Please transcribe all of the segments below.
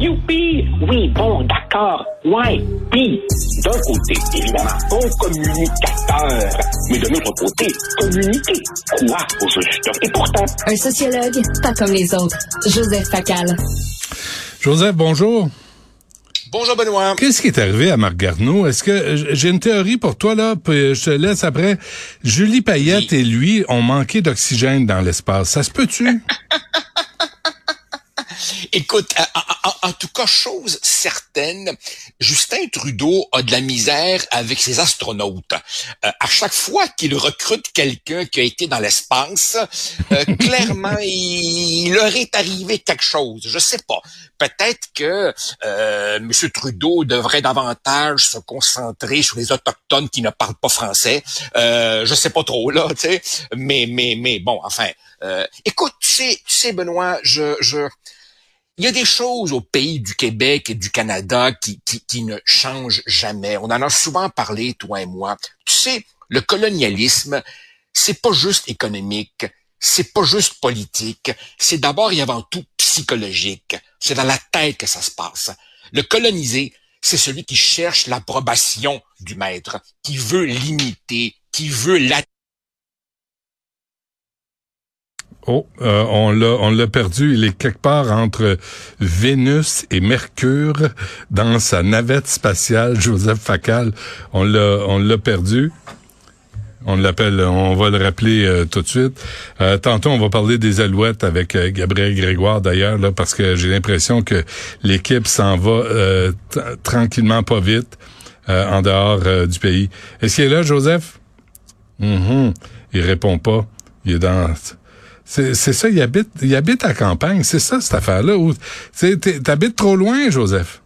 Youpi! Oui, bon, d'accord. Ouais, puis, d'un côté, évidemment, bon communicateur. Mais de l'autre côté, communiquer. Quoi, au juste? Et pourtant, Un sociologue, pas comme les autres. Joseph Facal. Joseph, bonjour. Bonjour Benoît. Qu'est-ce qui est arrivé à Marc Garneau? Est-ce que j'ai une théorie pour toi là, puis je te laisse après. Julie Payette et lui ont manqué d'oxygène dans l'espace. Ça se peut-tu? Écoute, en, en- en tout cas, chose certaine, Justin Trudeau a de la misère avec ses astronautes. Euh, à chaque fois qu'il recrute quelqu'un qui a été dans l'espace, euh, clairement, il, il leur est arrivé quelque chose. Je sais pas. Peut-être que euh, M. Trudeau devrait davantage se concentrer sur les autochtones qui ne parlent pas français. Euh, je sais pas trop là, tu sais. Mais mais mais bon, enfin. écoute, tu sais, tu sais, Benoît, je je il y a des choses au pays du Québec et du Canada qui, qui, qui ne changent jamais. On en a souvent parlé, toi et moi. Tu sais, le colonialisme, c'est pas juste économique, c'est pas juste politique, c'est d'abord et avant tout psychologique. C'est dans la tête que ça se passe. Le colonisé, c'est celui qui cherche l'approbation du maître, qui veut l'imiter, qui veut la Oh, euh, on l'a, on l'a perdu. Il est quelque part entre Vénus et Mercure dans sa navette spatiale. Joseph Facal, on l'a, on l'a perdu. On l'appelle, on va le rappeler euh, tout de suite. Euh, tantôt, on va parler des Alouettes avec Gabriel Grégoire d'ailleurs, parce que j'ai l'impression que l'équipe s'en va tranquillement, pas vite, en dehors du pays. Est-ce qu'il est là, Joseph? Mhm. Il répond pas. Il est dans. C'est ça, il habite, il habite à campagne. C'est ça, cette affaire-là. T'habites trop loin, Joseph.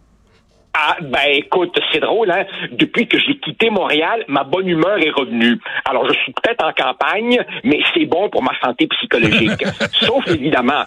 Ah, ben écoute, c'est drôle, hein? Depuis que j'ai quitté Montréal, ma bonne humeur est revenue. Alors, je suis peut-être en campagne, mais c'est bon pour ma santé psychologique. sauf évidemment,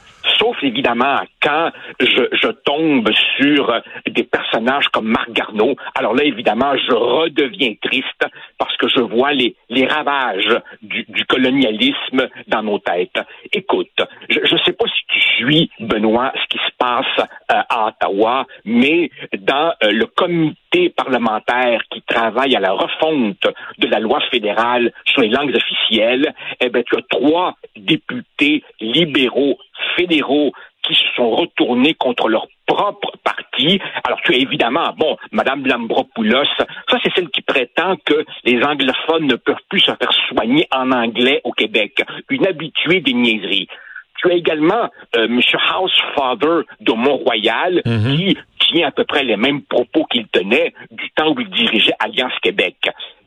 sauf évidemment quand je, tombe sur des personnages comme Marc Garneau. Alors là, évidemment, je redeviens triste parce que je vois les, ravages du, colonialisme dans nos têtes. Écoute, je ne sais pas si tu suis, Benoît, ce qui se passe euh, à Ottawa, mais dans euh, le comité parlementaire qui travaille à la refonte de la loi fédérale sur les langues officielles, eh ben, tu as trois députés libéraux fédéraux qui se sont retournés contre leur propre parti. Alors tu as évidemment, bon, Madame Lambropoulos, ça c'est celle qui prétend que les anglophones ne peuvent plus se faire soigner en anglais au Québec. Une habituée des niaiseries. Tu as également euh, M. Housefather de Mont-Royal qui tient à peu près les mêmes propos qu'il tenait du temps où il dirigeait Alliance Québec.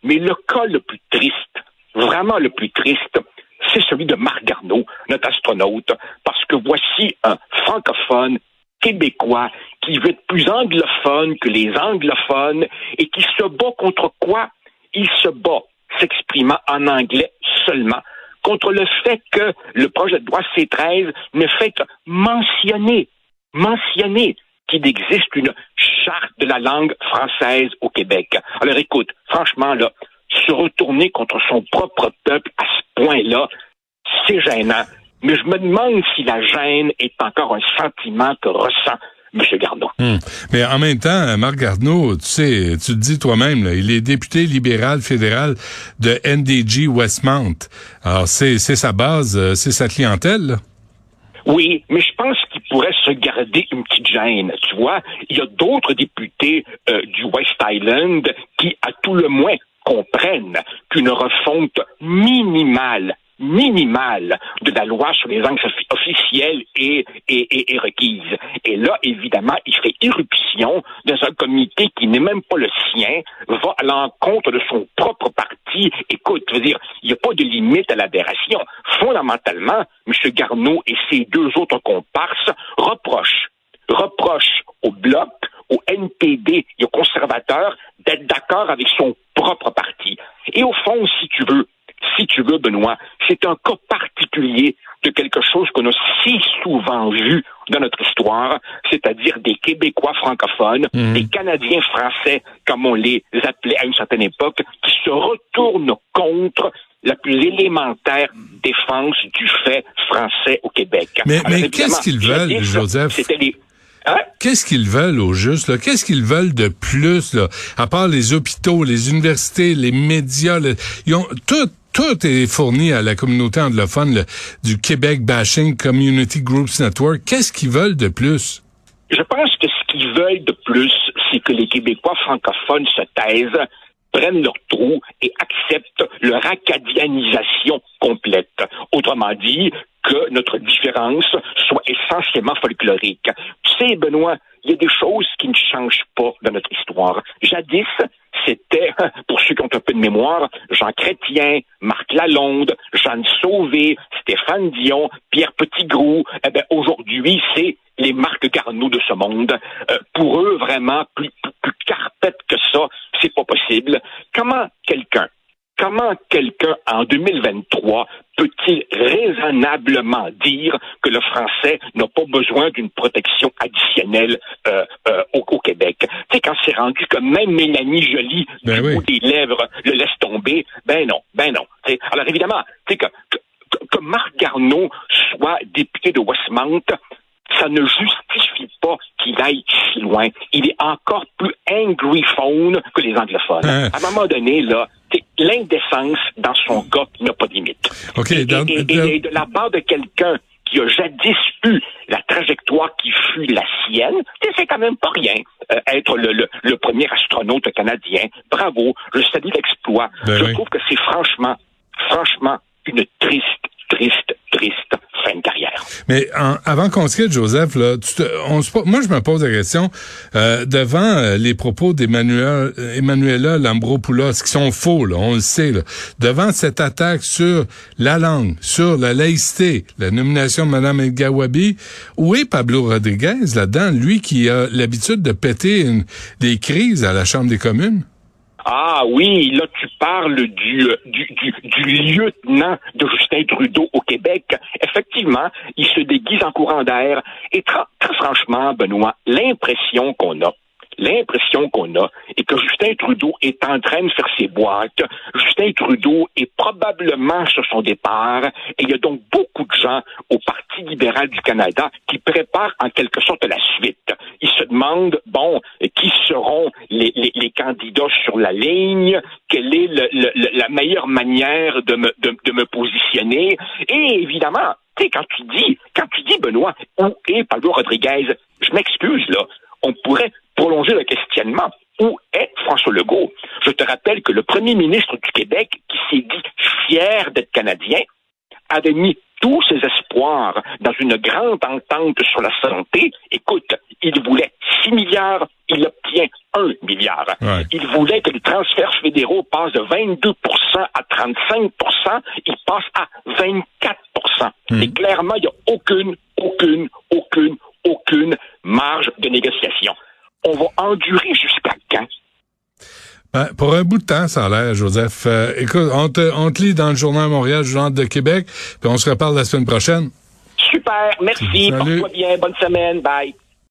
Mais le cas le plus triste, vraiment le plus triste, celui de Marc Garneau, notre astronaute, parce que voici un francophone québécois qui veut être plus anglophone que les anglophones et qui se bat contre quoi? Il se bat s'exprimant en anglais seulement contre le fait que le projet de loi C13 ne fait que mentionner, mentionner qu'il existe une charte de la langue française au Québec. Alors écoute, franchement, là, se retourner contre son propre peuple à ce point-là, c'est gênant. Mais je me demande si la gêne est encore un sentiment que ressent M. Garneau. Hmm. Mais en même temps, Marc Garneau, tu sais, tu le dis toi-même, il est député libéral fédéral de NDG Westmount. Alors, c'est c'est sa base, euh, c'est sa clientèle. là. Oui, mais je pense qu'il pourrait se garder une petite gêne. Tu vois, il y a d'autres députés euh, du West Island qui, à tout le moins, comprennent qu'une refonte minimale minimale de la loi sur les langues officielles est, est, est, requise. Et là, évidemment, il fait irruption dans un comité qui n'est même pas le sien, va à l'encontre de son propre parti. Écoute, je veux dire, il n'y a pas de limite à l'aberration. Fondamentalement, M. Garneau et ses deux autres comparses reprochent, reprochent au Bloc, au NPD et aux conservateurs d'être d'accord avec son propre parti. Et au fond, si tu veux, si tu veux, Benoît, c'est un cas particulier de quelque chose qu'on a si souvent vu dans notre histoire, c'est-à-dire des Québécois francophones, mhm. des Canadiens français, comme on les appelait à une certaine époque, qui se retournent contre la plus élémentaire défense du fait français au Québec. Mais, mais qu'est-ce qu'ils veulent, Joseph? Hein? Qu'est-ce qu'ils veulent au juste? Qu'est-ce qu'ils veulent de plus? Là? À part les hôpitaux, les universités, les médias, ils ont tout, tout est fourni à la communauté anglophone du Québec Bashing Community Groups Network. Qu'est-ce qu'ils veulent de plus? Je pense que ce qu'ils veulent de plus, c'est que les Québécois francophones se taisent, prennent leur trou et acceptent leur acadianisation complète. Autrement dit, que notre différence soit essentiellement folklorique. Tu sais, Benoît, il y a des choses qui ne changent pas dans notre histoire. Jadis, c'était, pour ceux qui ont un peu de mémoire, Jean Chrétien, Marc Lalonde, Jeanne Sauvé, Stéphane Dion, Pierre Petitgrou. Eh ben, aujourd'hui, c'est les Marc Garneau de ce monde. Euh, pour eux, vraiment, plus, plus, plus carpette que ça, c'est pas possible. Comment quelqu'un comment quelqu'un en 2023 peut-il raisonnablement dire que le français n'a pas besoin d'une protection additionnelle euh, euh, au, Québec? Tu sais, quand c'est rendu que même Mélanie Joly, ben du bout des lèvres, le laisse tomber, ben non, ben non. alors évidemment, tu sais, que, que, Marc Garneau soit député de Westmount, ça ne justifie pas qu'il aille si loin. Il est encore plus angry phone que les anglophones. Hein? À un moment donné, là, l'indécence dans son cas n'a pas de limite. et, de la part de quelqu'un qui a jadis eu la trajectoire qui fut la sienne, c'est quand même pas rien euh, être le, le, premier astronaute canadien. Bravo, je salue l'exploit. Ben je trouve que c'est franchement, franchement une triste, triste, triste Mais avant qu'on se quitte, Joseph, là, on moi je me pose la question euh, devant euh, les propos d'Emmanuel Emmanuela Lambropoulos qui sont faux, là, on le sait, là, devant cette attaque sur la langue, sur la laïcité, la nomination de Mme El Gawabi, où est Pablo Rodriguez là-dedans, lui qui a l'habitude de péter des crises à la Chambre des communes? Ah oui, là tu parles du, du, du, du, lieutenant de Justin Trudeau au Québec. Effectivement, il se déguise en courant d'air. Et très franchement, Benoît, l'impression qu'on a, l'impression qu'on a est que Justin Trudeau est en train de faire ses boîtes. Justin Trudeau est probablement sur son départ et il y a donc beaucoup de gens au Parti libéral du Canada qui préparent en quelque sorte la suite. Ils se demandent, bon, qui seront les, candidats sur la ligne, quelle est la meilleure manière de me, de, de me positionner? Et évidemment, quand tu dis, quand tu dis, Benoît, où est Pablo Rodriguez, je m'excuse, là, on pourrait prolonger le questionnement. Où est François Legault? Je te rappelle que le premier ministre du Québec, qui s'est dit fier d'être Canadien, avait mis tous ses espoirs dans une grande entente sur la santé. Écoute, il voulait 6 milliards, il obtient 1 milliard. Il voulait que les transferts fédéraux passent de 22% à 35% il passe à 24% hmm. Et clairement, il n'y a aucune, aucune, aucune, aucune marge de négociation on va endurer jusqu'à quand? Ben, pour un bout de temps, ça a l'air, Joseph. Euh, écoute, on te, on te lit dans le Journal Montréal, Journal de Québec, puis on se reparle la semaine prochaine. Super, merci, porte-toi bien, bonne semaine, bye.